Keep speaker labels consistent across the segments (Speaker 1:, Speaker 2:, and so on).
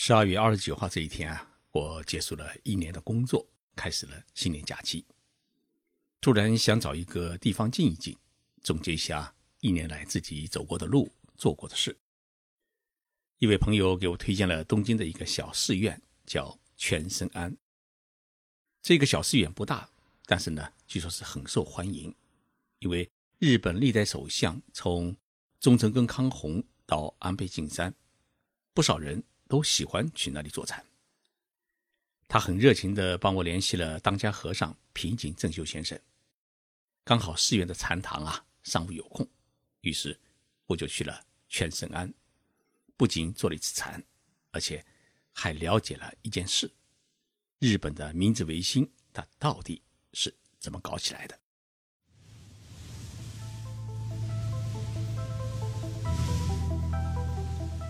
Speaker 1: 十二月二十九号这一天啊，我结束了一年的工作，开始了新年假期。突然想找一个地方静一静，总结一下一年来自己走过的路、做过的事。一位朋友给我推荐了东京的一个小寺院，叫全身庵。这个小寺院不大，但是呢，据说是很受欢迎，因为日本历代首相从中曾根康弘到安倍晋三，不少人。都喜欢去那里坐禅。他很热情地帮我联系了当家和尚平井正修先生。刚好寺院的禅堂啊，上午有空，于是我就去了全身庵，不仅做了一次禅，而且还了解了一件事：日本的明治维新，它到底是怎么搞起来的？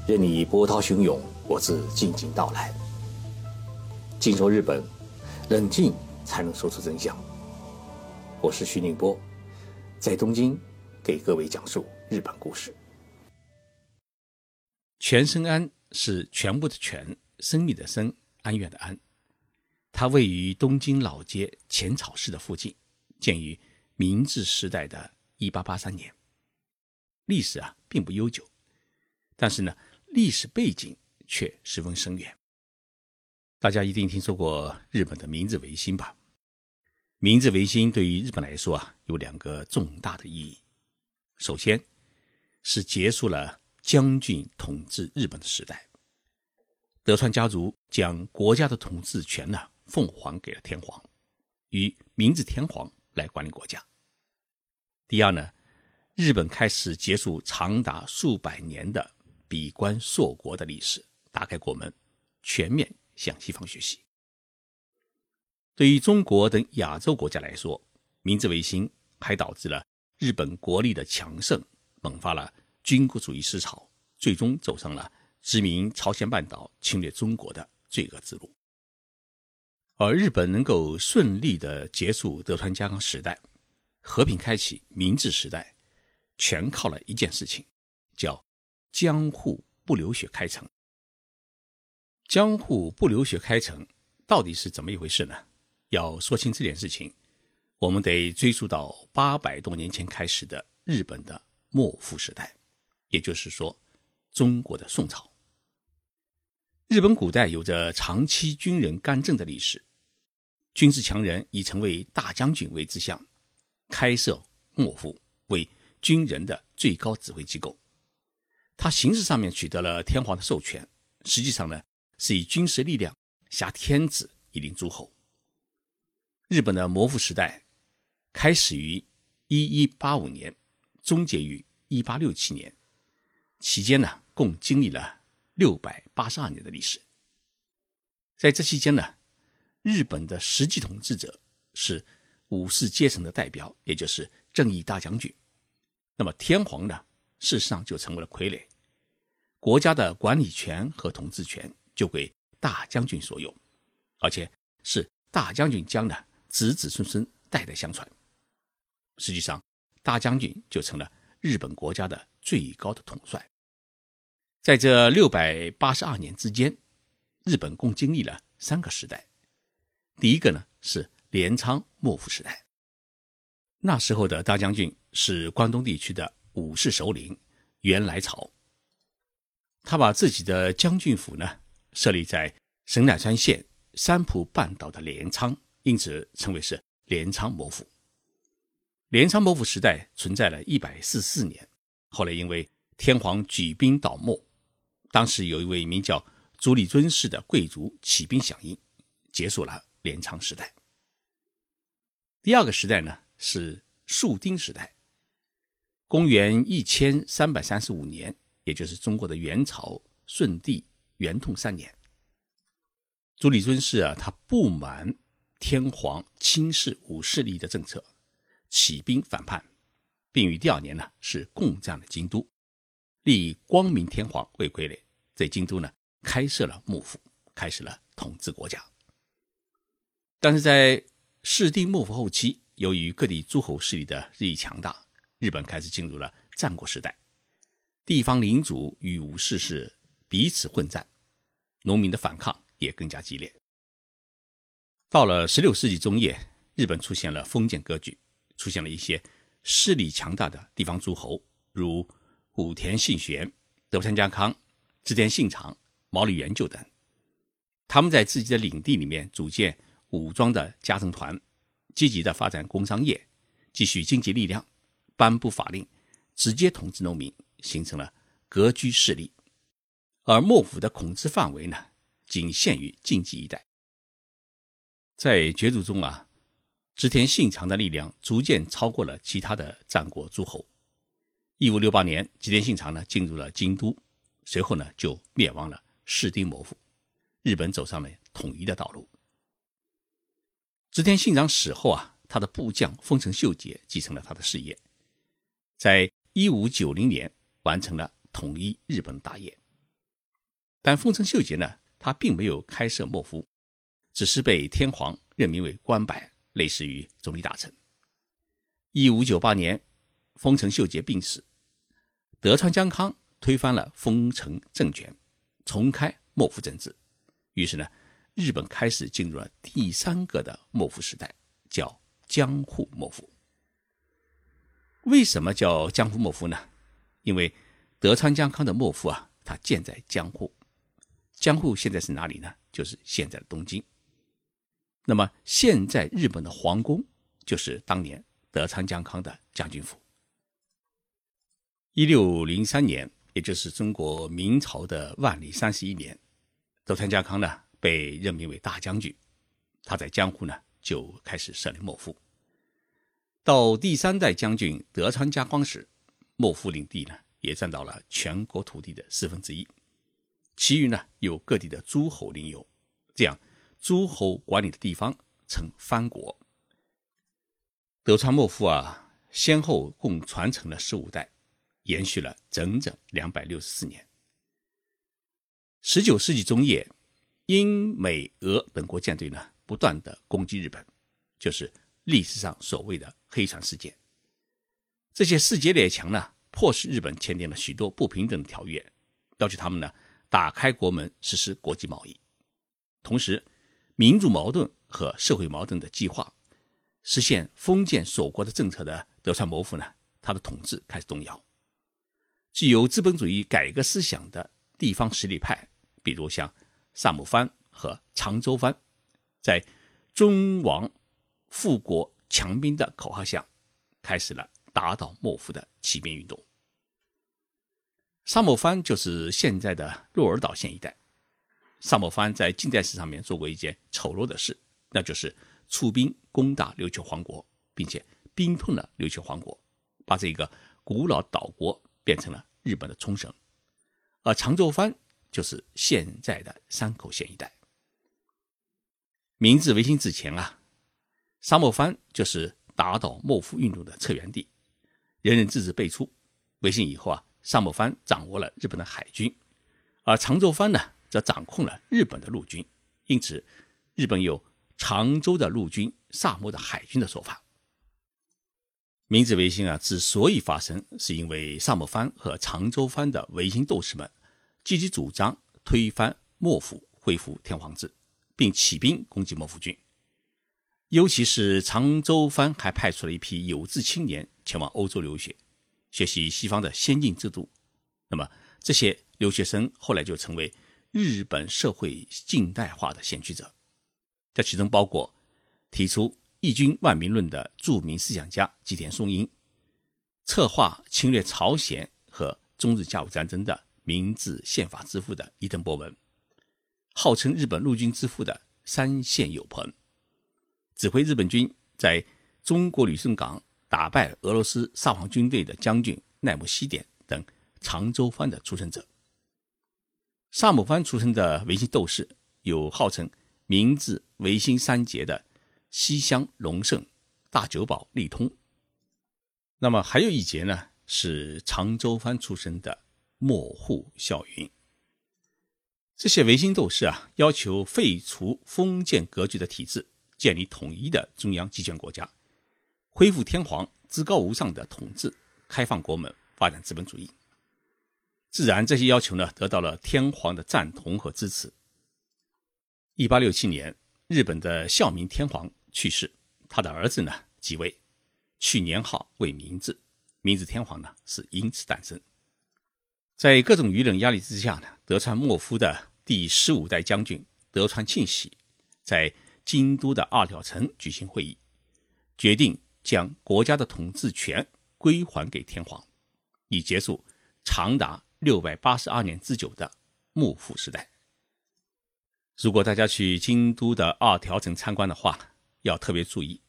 Speaker 2: 任你波涛汹涌。我自静静到来。静说日本，冷静才能说出真相。我是徐宁波，在东京给各位讲述日本故事。
Speaker 1: 全生庵是全部的全，生命的生，安院的安。它位于东京老街浅草寺的附近，建于明治时代的一八八三年。历史啊并不悠久，但是呢，历史背景。却十分深远。大家一定听说过日本的明治维新吧？明治维新对于日本来说啊，有两个重大的意义。首先，是结束了将军统治日本的时代，德川家族将国家的统治权呢奉还给了天皇，与明治天皇来管理国家。第二呢，日本开始结束长达数百年的闭关锁国的历史。打开国门，全面向西方学习。对于中国等亚洲国家来说，明治维新还导致了日本国力的强盛，萌发了军国主义思潮，最终走上了殖民朝鲜半岛、侵略中国的罪恶之路。而日本能够顺利的结束德川家康时代，和平开启明治时代，全靠了一件事情，叫江户不流血开城。江户不流血开城到底是怎么一回事呢？要说清这件事情，我们得追溯到八百多年前开始的日本的幕府时代，也就是说，中国的宋朝。日本古代有着长期军人干政的历史，军事强人以成为大将军为志向，开设幕府为军人的最高指挥机构。他形式上面取得了天皇的授权，实际上呢？是以军事力量挟天子以令诸侯。日本的幕府时代开始于一一八五年，终结于一八六七年，期间呢，共经历了六百八十二年的历史。在这期间呢，日本的实际统治者是武士阶层的代表，也就是正义大将军。那么天皇呢，事实上就成为了傀儡，国家的管理权和统治权。就归大将军所有，而且是大将军将的子子孙孙代代相传。实际上，大将军就成了日本国家的最高的统帅。在这六百八十二年之间，日本共经历了三个时代。第一个呢是镰仓幕府时代，那时候的大将军是关东地区的武士首领源来朝，他把自己的将军府呢。设立在神奈川县三浦半岛的镰仓，因此称为是镰仓幕府。镰仓幕府时代存在了一百四四年，后来因为天皇举兵倒幕，当时有一位名叫足利尊氏的贵族起兵响应，结束了镰仓时代。第二个时代呢是树丁时代，公元一千三百三十五年，也就是中国的元朝顺帝。元通三年，朱理尊氏啊，他不满天皇轻视武士利益的政策，起兵反叛，并于第二年呢是攻占了京都，立光明天皇为傀儡，在京都呢开设了幕府，开始了统治国家。但是在室町幕府后期，由于各地诸侯势力的日益强大，日本开始进入了战国时代，地方领主与武士是。彼此混战，农民的反抗也更加激烈。到了16世纪中叶，日本出现了封建割据，出现了一些势力强大的地方诸侯，如武田信玄、德川家康、织田信长、毛利元就等。他们在自己的领地里面组建武装的家政团，积极的发展工商业，积蓄经济力量，颁布法令，直接统治农民，形成了割据势力。而幕府的统治范围呢，仅限于近畿一带。在角逐中啊，织田信长的力量逐渐超过了其他的战国诸侯。一五六八年，织田信长呢进入了京都，随后呢就灭亡了室町幕府，日本走上了统一的道路。织田信长死后啊，他的部将丰臣秀吉继承了他的事业，在一五九零年完成了统一日本大业。但丰臣秀吉呢，他并没有开设幕府。只是被天皇任命为官拜，类似于总理大臣。一五九八年，丰臣秀吉病死，德川家康推翻了丰臣政权，重开幕府政治。于是呢，日本开始进入了第三个的幕府时代，叫江户幕府。为什么叫江户幕府呢？因为德川江康的幕府啊，它建在江户。江户现在是哪里呢？就是现在的东京。那么，现在日本的皇宫就是当年德川家康的将军府。一六零三年，也就是中国明朝的万历三十一年，德川家康呢被任命为大将军，他在江户呢就开始设立幕府。到第三代将军德川家光时，幕府领地呢也占到了全国土地的四分之一，其余呢由各地的诸侯领有，这样。诸侯管理的地方称藩国。德川幕府啊，先后共传承了十五代，延续了整整两百六十四年。十九世纪中叶，英美俄等国舰队呢不断的攻击日本，就是历史上所谓的黑船事件。这些世界列强呢，迫使日本签订了许多不平等条约，要求他们呢打开国门实施国际贸易，同时。民族矛盾和社会矛盾的激化，实现封建锁国的政策的德川幕府呢，他的统治开始动摇。具有资本主义改革思想的地方实力派，比如像萨摩藩和长州藩，在“尊王富国强兵”的口号下，开始了打倒幕府的起兵运动。萨摩藩就是现在的鹿儿岛县一带。萨摩藩在近代史上面做过一件丑陋的事，那就是出兵攻打琉球王国，并且兵吞了琉球王国，把这个古老岛国变成了日本的冲绳。而长州藩就是现在的山口县一带。明治维新之前啊，萨摩藩就是打倒幕府运动的策源地，人人自治辈出。维新以后啊，萨摩藩掌握了日本的海军，而长州藩呢？则掌控了日本的陆军，因此，日本有长州的陆军、萨摩的海军的说法。明治维新啊，之所以发生，是因为萨摩藩和长州藩的维新斗士们积极主张推翻幕府，恢复天皇制，并起兵攻击幕府军。尤其是长州藩还派出了一批有志青年前往欧洲留学，学习西方的先进制度。那么，这些留学生后来就成为。日本社会近代化的先驱者，这其中包括提出“义军万民论”的著名思想家吉田松阴，策划侵略朝鲜和中日甲午战争的明治宪法之父的伊藤博文，号称日本陆军之父的山县有朋，指挥日本军在中国旅顺港打败俄罗斯沙皇军队的将军奈木西典等长州藩的出身者。萨摩藩出身的维新斗士有号称明治维新三杰的西乡隆盛、大久保利通。那么还有一节呢，是长州藩出身的莫户孝云。这些维新斗士啊，要求废除封建格局的体制，建立统一的中央集权国家，恢复天皇至高无上的统治，开放国门，发展资本主义。自然，这些要求呢得到了天皇的赞同和支持，一八六七年，日本的孝明天皇去世，他的儿子呢即位，取年号为明治，明治天皇呢是因此诞生。在各种舆论压力之下呢，德川幕府的第十五代将军德川庆喜在京都的二条城举行会议，决定将国家的统治权归还给天皇，以结束长达六百八十二年之久的幕府时代。如果大家去京都的二条城参观的话，要特别注意，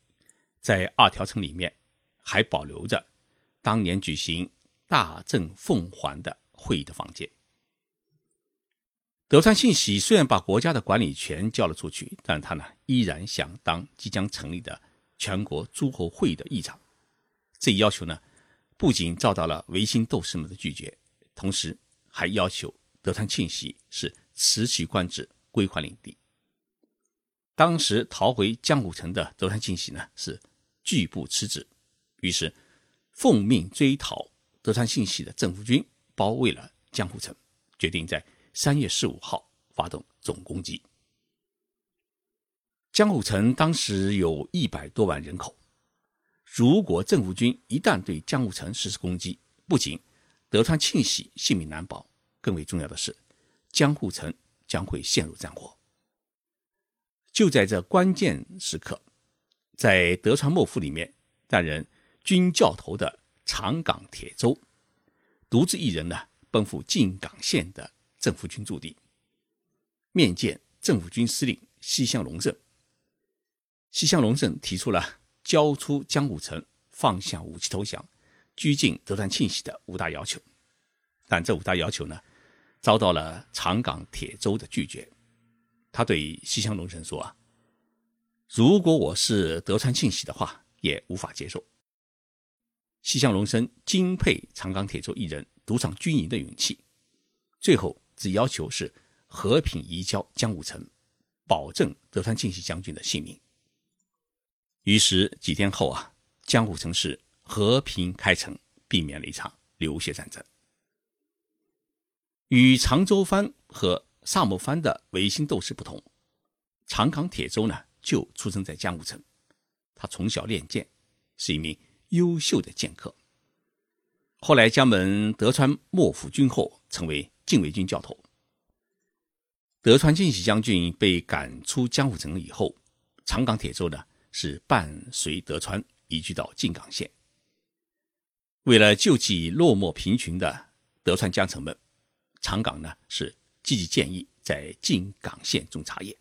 Speaker 1: 在二条城里面还保留着当年举行大政奉还的会议的房间。德川信喜虽然把国家的管理权交了出去，但他呢依然想当即将成立的全国诸侯会议的议长。这一要求呢，不仅遭到了维新斗士们的拒绝，同时还要求德川庆喜是辞去官职。归还领地。当时逃回江户城的德川庆喜呢，是拒不辞职，于是奉命追讨德川庆喜的政府军包围了江户城，决定在三月十五号发动总攻击。江户城当时有一百多万人口，如果政府军一旦对江户城实施攻击，不仅德川庆喜性命难保，更为重要的是江户城。将会陷入战火。就在这关键时刻，在德川幕府里面担任军教头的长冈铁舟，独自一人呢奔赴静冈县的政府军驻地，面见政府军司令西乡隆盛。西乡隆盛提出了交出江武城、放下武器投降、拘禁德川庆喜的五大要求，但这五大要求呢？遭到了长冈铁舟的拒绝，他对西乡隆盛说：“啊，如果我是德川庆喜的话，也无法接受。”西乡隆盛敬佩长冈铁舟一人独闯军营的勇气，最后只要求是和平移交江武城，保证德川庆喜将军的性命。于是几天后啊，江户城市和平开城，避免了一场流血战争。与长州藩和萨摩藩的维新斗士不同，长冈铁舟呢就出生在江户城。他从小练剑，是一名优秀的剑客。后来江门德川幕府军后，成为禁卫军教头。德川庆喜将军被赶出江户城以后，长冈铁舟呢是伴随德川移居到静冈县。为了救济落寞贫穷的德川江城们。长冈呢是积极建议在静冈县种茶叶，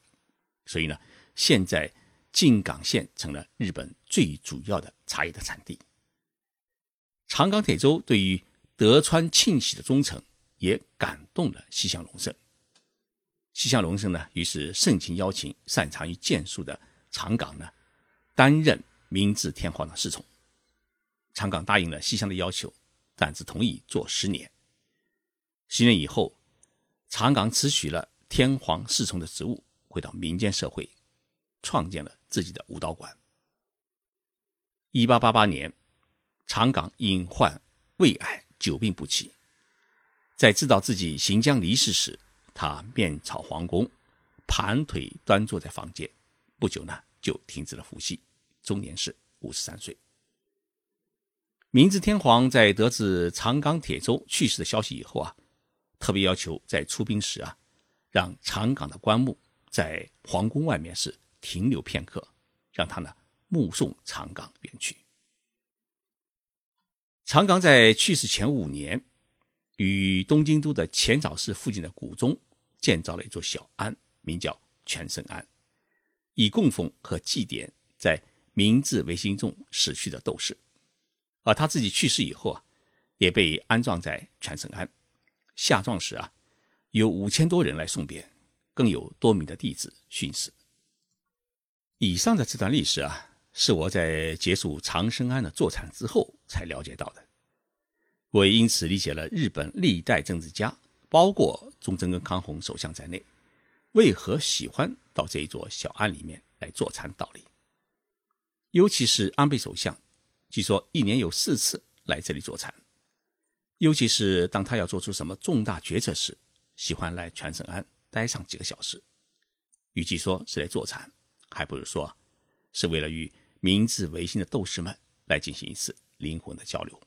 Speaker 1: 所以呢，现在静冈县成了日本最主要的茶叶的产地。长冈铁舟对于德川庆喜的忠诚，也感动了西乡隆盛。西乡隆盛呢，于是盛情邀请擅长于剑术的长冈呢，担任明治天皇的侍从。长冈答应了西乡的要求，但只同意做十年。十年以后，长冈辞去了天皇侍从的职务，回到民间社会，创建了自己的武道馆。一八八八年，长冈因患胃癌久病不起，在知道自己行将离世时，他面朝皇宫，盘腿端坐在房间，不久呢就停止了呼吸，终年是五十三岁。明治天皇在得知长冈铁舟去世的消息以后啊。特别要求在出兵时啊，让长冈的棺木在皇宫外面是停留片刻，让他呢目送长冈远去。长冈在去世前五年，与东京都的浅草寺附近的谷中建造了一座小庵，名叫全胜庵，以供奉和祭奠在明治维新中死去的斗士。而他自己去世以后啊，也被安葬在全盛庵。下葬时啊，有五千多人来送别，更有多名的弟子殉死。以上的这段历史啊，是我在结束长生庵的坐禅之后才了解到的。我也因此理解了日本历代政治家，包括忠贞跟康弘首相在内，为何喜欢到这一座小庵里面来坐禅道理。尤其是安倍首相，据说一年有四次来这里坐禅。尤其是当他要做出什么重大决策时，喜欢来全胜庵待上几个小时。与其说是来坐禅，还不如说是为了与明治维新的斗士们来进行一次灵魂的交流。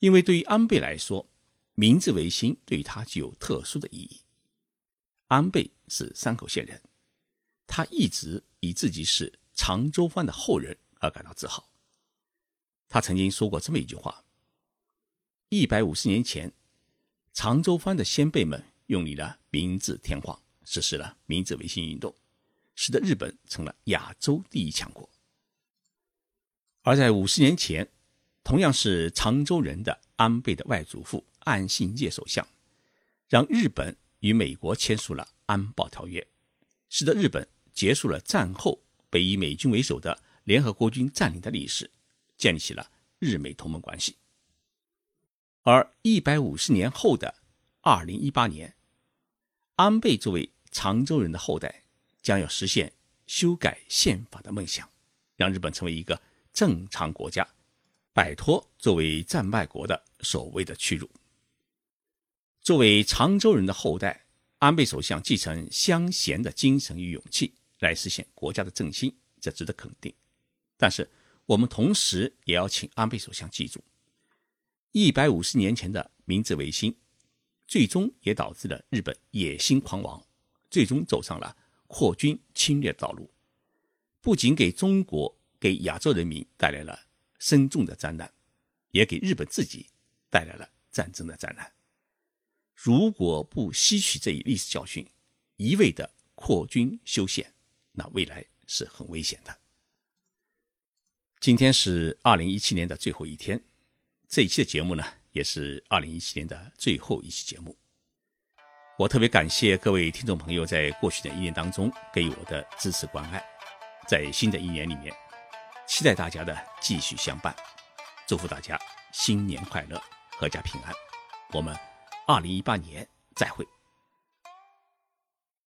Speaker 1: 因为对于安倍来说，明治维新对他具有特殊的意义。安倍是山口县人，他一直以自己是长州藩的后人而感到自豪。他曾经说过这么一句话：一百五十年前，长州藩的先辈们用立了明治天皇，实施了明治维新运动，使得日本成了亚洲第一强国。而在五十年前，同样是长州人的安倍的外祖父岸信介首相，让日本与美国签署了安保条约，使得日本结束了战后被以美军为首的联合国军占领的历史，建立起了日美同盟关系。而一百五十年后的二零一八年，安倍作为长州人的后代，将要实现修改宪法的梦想，让日本成为一个正常国家。摆脱作为战败国的所谓的屈辱。作为常州人的后代，安倍首相继承乡贤的精神与勇气，来实现国家的振兴，这值得肯定。但是，我们同时也要请安倍首相记住，一百五十年前的明治维新，最终也导致了日本野心狂妄，最终走上了扩军侵略道路，不仅给中国、给亚洲人民带来了。深重的灾难，也给日本自己带来了战争的灾难。如果不吸取这一历史教训，一味的扩军修宪，那未来是很危险的。今天是二零一七年的最后一天，这一期的节目呢，也是二零一七年的最后一期节目。我特别感谢各位听众朋友在过去的一年当中给予我的支持关爱，在新的一年里面。期待大家的继续相伴，祝福大家新年快乐，阖家平安。我们二零一八年再会。